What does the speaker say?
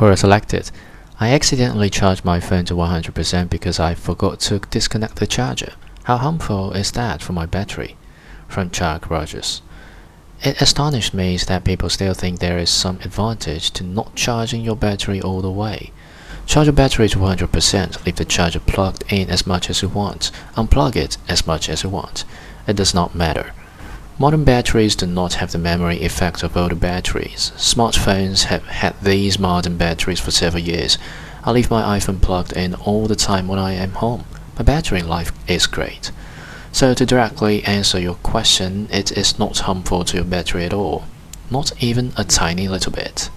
Quora selected. I accidentally charged my phone to 100% because I forgot to disconnect the charger. How harmful is that for my battery? From Chuck Rogers. It astonished me that people still think there is some advantage to not charging your battery all the way. Charge your battery to 100%, leave the charger plugged in as much as you want, unplug it as much as you want. It does not matter. Modern batteries do not have the memory effect of older batteries. Smartphones have had these modern batteries for several years. I leave my iPhone plugged in all the time when I am home. My battery life is great. So to directly answer your question, it is not harmful to your battery at all. Not even a tiny little bit.